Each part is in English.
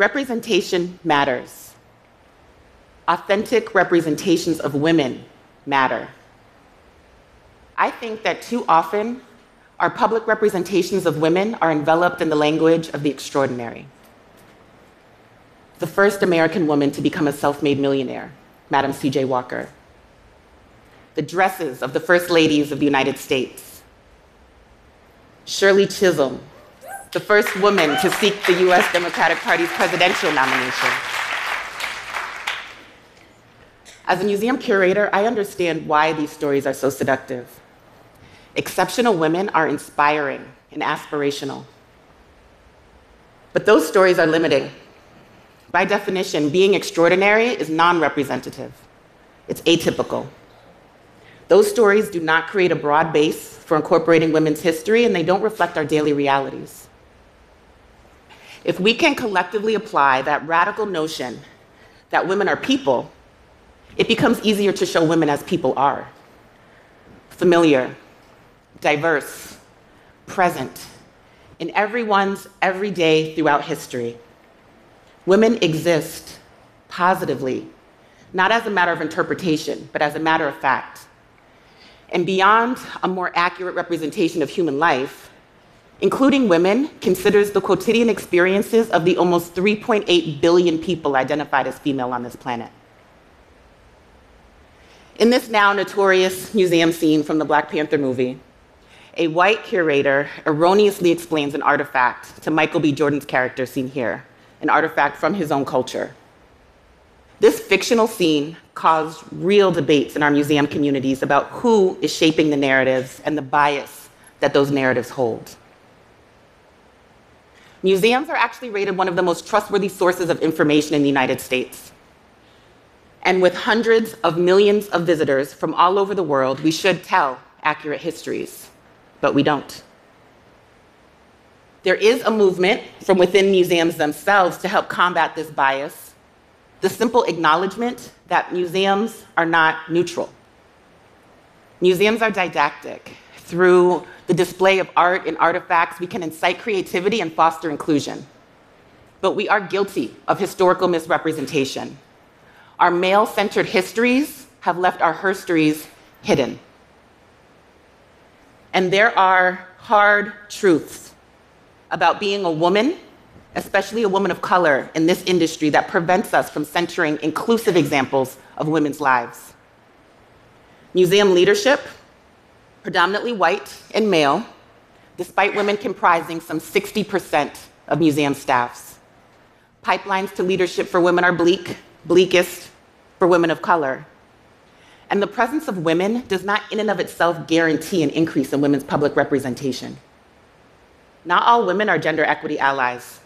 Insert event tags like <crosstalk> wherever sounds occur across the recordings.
Representation matters. Authentic representations of women matter. I think that too often our public representations of women are enveloped in the language of the extraordinary. The first American woman to become a self made millionaire, Madam C.J. Walker. The dresses of the first ladies of the United States. Shirley Chisholm, the first woman to seek the US Democratic Party's presidential nomination. As a museum curator, I understand why these stories are so seductive. Exceptional women are inspiring and aspirational. But those stories are limiting. By definition, being extraordinary is non representative, it's atypical. Those stories do not create a broad base for incorporating women's history, and they don't reflect our daily realities. If we can collectively apply that radical notion that women are people, it becomes easier to show women as people are familiar, diverse, present in everyone's everyday throughout history. Women exist positively, not as a matter of interpretation, but as a matter of fact. And beyond a more accurate representation of human life, including women considers the quotidian experiences of the almost 3.8 billion people identified as female on this planet. In this now notorious museum scene from the Black Panther movie, a white curator erroneously explains an artifact to Michael B. Jordan's character seen here, an artifact from his own culture. This fictional scene caused real debates in our museum communities about who is shaping the narratives and the bias that those narratives hold. Museums are actually rated one of the most trustworthy sources of information in the United States. And with hundreds of millions of visitors from all over the world, we should tell accurate histories, but we don't. There is a movement from within museums themselves to help combat this bias. The simple acknowledgement that museums are not neutral. Museums are didactic. Through the display of art and artifacts, we can incite creativity and foster inclusion. But we are guilty of historical misrepresentation. Our male centered histories have left our herstories hidden. And there are hard truths about being a woman, especially a woman of color, in this industry that prevents us from centering inclusive examples of women's lives. Museum leadership predominantly white and male, despite women comprising some 60% of museum staffs. Pipelines to leadership for women are bleak, bleakest for women of color. And the presence of women does not, in and of itself, guarantee an increase in women's public representation. Not all women are gender equity allies.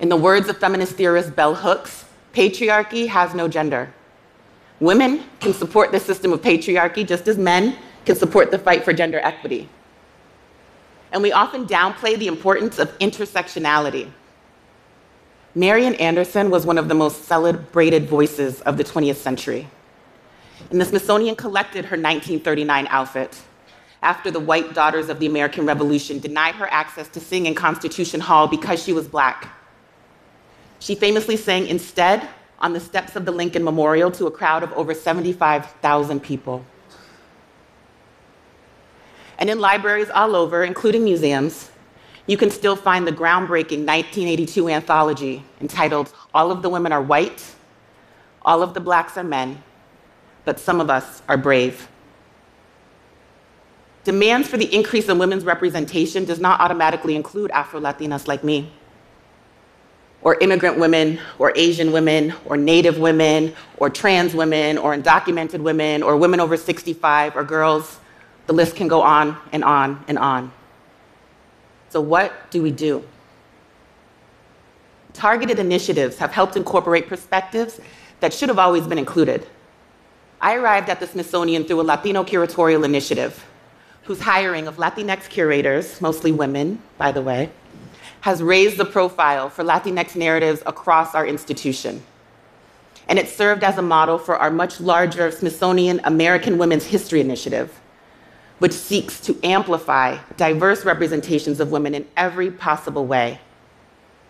In the words of feminist theorist Bell Hooks, patriarchy has no gender. Women can support the system of patriarchy just as men can support the fight for gender equity. And we often downplay the importance of intersectionality. Marian Anderson was one of the most celebrated voices of the 20th century. And the Smithsonian collected her 1939 outfit after the white daughters of the American Revolution denied her access to sing in Constitution Hall because she was black. She famously sang instead on the steps of the Lincoln Memorial to a crowd of over 75,000 people. And in libraries all over, including museums, you can still find the groundbreaking 1982 anthology entitled All of the Women Are White, All of the Blacks Are Men, but Some of Us Are Brave. Demands for the increase in women's representation does not automatically include Afro Latinas like me, or immigrant women, or Asian women, or Native women, or trans women, or undocumented women, or women over 65, or girls the list can go on and on and on. So, what do we do? Targeted initiatives have helped incorporate perspectives that should have always been included. I arrived at the Smithsonian through a Latino curatorial initiative, whose hiring of Latinx curators, mostly women, by the way, has raised the profile for Latinx narratives across our institution. And it served as a model for our much larger Smithsonian American Women's History Initiative, which seeks to amplify diverse representations of women in every possible way.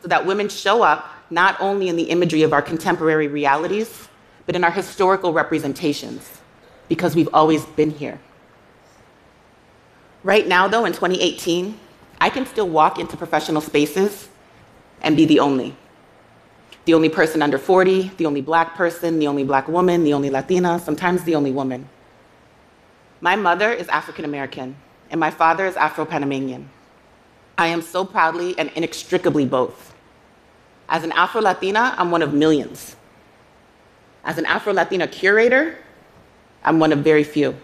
so that women show up not only in the imagery of our contemporary realities, but in our historical representations, because we've always been here. Right now, though, in 2018, I can still walk into professional spaces and be the only. The only person under 40, the only black person, the only black woman, the only Latina, sometimes the only woman. My mother is African American, and my father is Afro Panamanian. I am so proudly and inextricably both. As an Afro Latina, I'm one of millions. As an Afro Latina curator, I'm one of very few.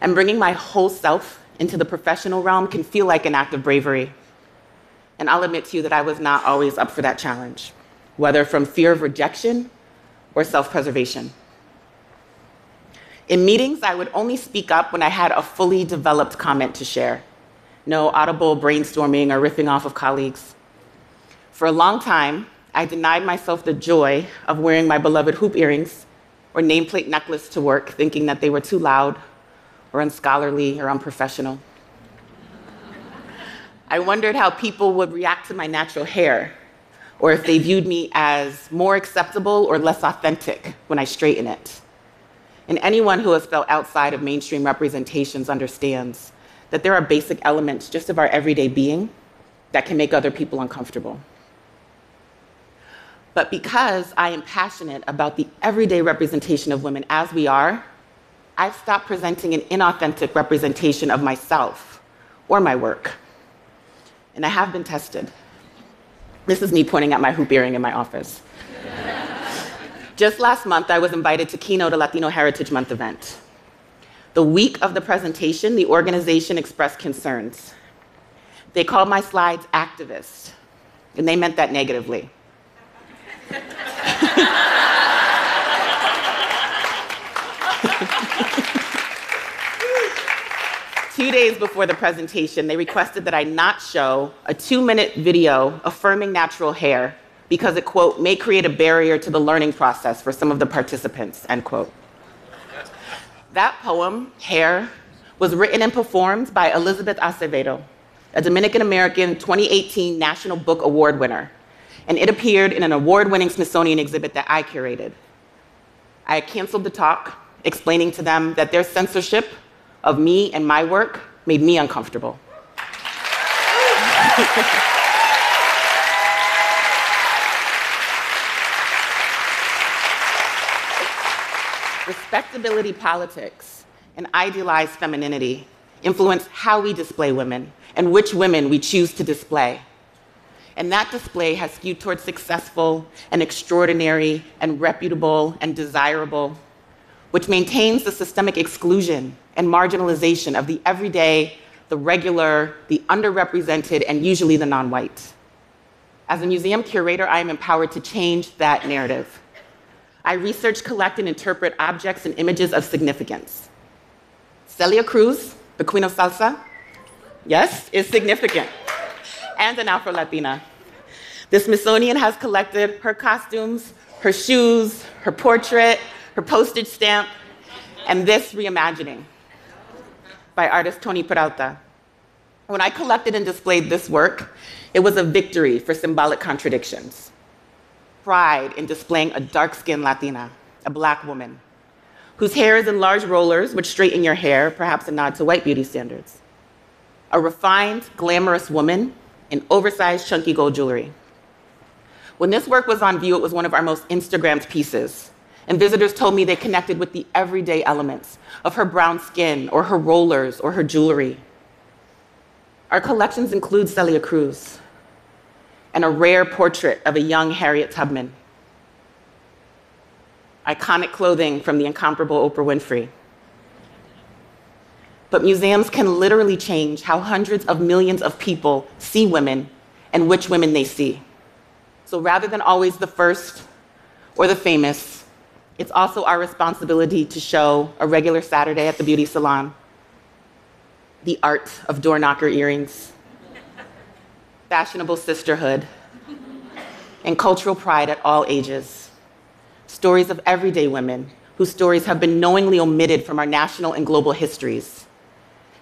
And bringing my whole self into the professional realm can feel like an act of bravery. And I'll admit to you that I was not always up for that challenge, whether from fear of rejection or self preservation. In meetings, I would only speak up when I had a fully developed comment to share. No audible brainstorming or riffing off of colleagues. For a long time, I denied myself the joy of wearing my beloved hoop earrings or nameplate necklace to work, thinking that they were too loud or unscholarly or unprofessional. I wondered how people would react to my natural hair, or if they viewed me as more acceptable or less authentic when I straighten it. And anyone who has felt outside of mainstream representations understands that there are basic elements just of our everyday being that can make other people uncomfortable. But because I am passionate about the everyday representation of women as we are, I've stopped presenting an inauthentic representation of myself or my work. And I have been tested. This is me pointing at my hoop earring in my office. Just last month, I was invited to keynote a Latino Heritage Month event. The week of the presentation, the organization expressed concerns. They called my slides activist, and they meant that negatively. <laughs> Two days before the presentation, they requested that I not show a two minute video affirming natural hair because it, quote, may create a barrier to the learning process for some of the participants, end quote. That poem, Hair, was written and performed by Elizabeth Acevedo, a Dominican American 2018 National Book Award winner, and it appeared in an award winning Smithsonian exhibit that I curated. I canceled the talk, explaining to them that their censorship of me and my work made me uncomfortable. <laughs> respectability politics and idealized femininity influence how we display women and which women we choose to display. And that display has skewed towards successful and extraordinary and reputable and desirable, which maintains the systemic exclusion and marginalization of the everyday, the regular, the underrepresented, and usually the non white. As a museum curator, I am empowered to change that narrative. I research, collect, and interpret objects and images of significance. Celia Cruz, the queen of salsa, yes, is significant, and an Afro Latina. The Smithsonian has collected her costumes, her shoes, her portrait, her postage stamp, and this reimagining by artist Tony Peralta. When I collected and displayed this work, it was a victory for symbolic contradictions pride in displaying a dark skinned Latina, a black woman, whose hair is in large rollers which straighten your hair, perhaps a nod to white beauty standards. A refined, glamorous woman in oversized, chunky gold jewelry. When this work was on view, it was one of our most Instagrammed pieces. And visitors told me they connected with the everyday elements of her brown skin or her rollers or her jewelry. Our collections include Celia Cruz, and a rare portrait of a young Harriet Tubman. Iconic clothing from the incomparable Oprah Winfrey. But museums can literally change how hundreds of millions of people see women and which women they see. So rather than always the first or the famous, it's also our responsibility to show a regular Saturday at the beauty salon the art of door knocker earrings fashionable sisterhood, and cultural pride at all ages. Stories of everyday women whose stories have been knowingly omitted from our national and global histories.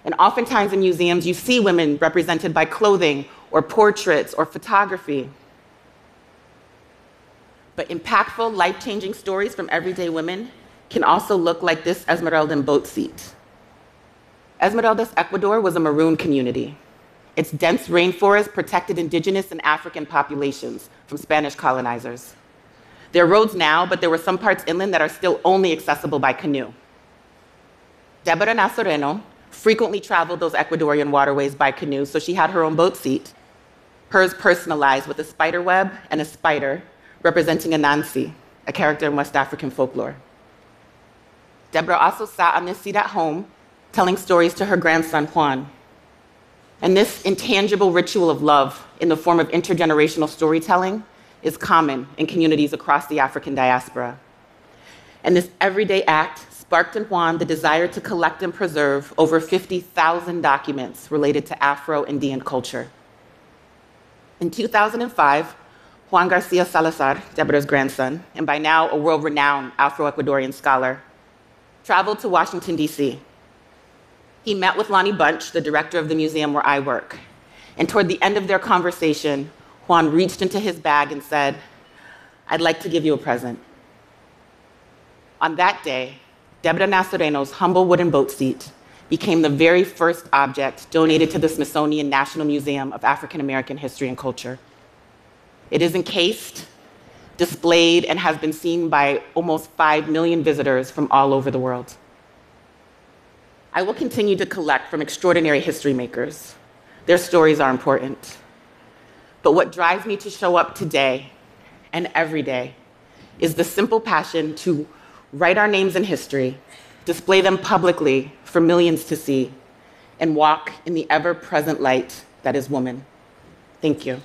And oftentimes in museums, you see women represented by clothing or portraits or photography. But impactful, life changing stories from everyday women can also look like this Esmeraldan boat seat. Esmeraldas, Ecuador was a maroon community. Its dense rainforest protected indigenous and African populations from Spanish colonizers. There are roads now, but there were some parts inland that are still only accessible by canoe. Deborah Nazareno frequently traveled those Ecuadorian waterways by canoe, so she had her own boat seat, hers personalized with a spider web and a spider representing Anansi, a character in West African folklore. Deborah also sat on this seat at home, telling stories to her grandson Juan. And this intangible ritual of love in the form of intergenerational storytelling is common in communities across the African diaspora. And this everyday act sparked in Juan the desire to collect and preserve over 50,000 documents related to Afro Indian culture. In 2005, Juan Garcia Salazar, Deborah's grandson, and by now a world renowned Afro Ecuadorian scholar, traveled to Washington, D.C. He met with Lonnie Bunch, the director of the museum where I work. And toward the end of their conversation, Juan reached into his bag and said, I'd like to give you a present. On that day, Deborah Nazareno's humble wooden boat seat became the very first object donated to the Smithsonian National Museum of African American History and Culture. It is encased, displayed, and has been seen by almost 5 million visitors from all over the world. I will continue to collect from extraordinary history makers. Their stories are important. But what drives me to show up today and every day is the simple passion to write our names in history, display them publicly for millions to see, and walk in the ever present light that is woman. Thank you.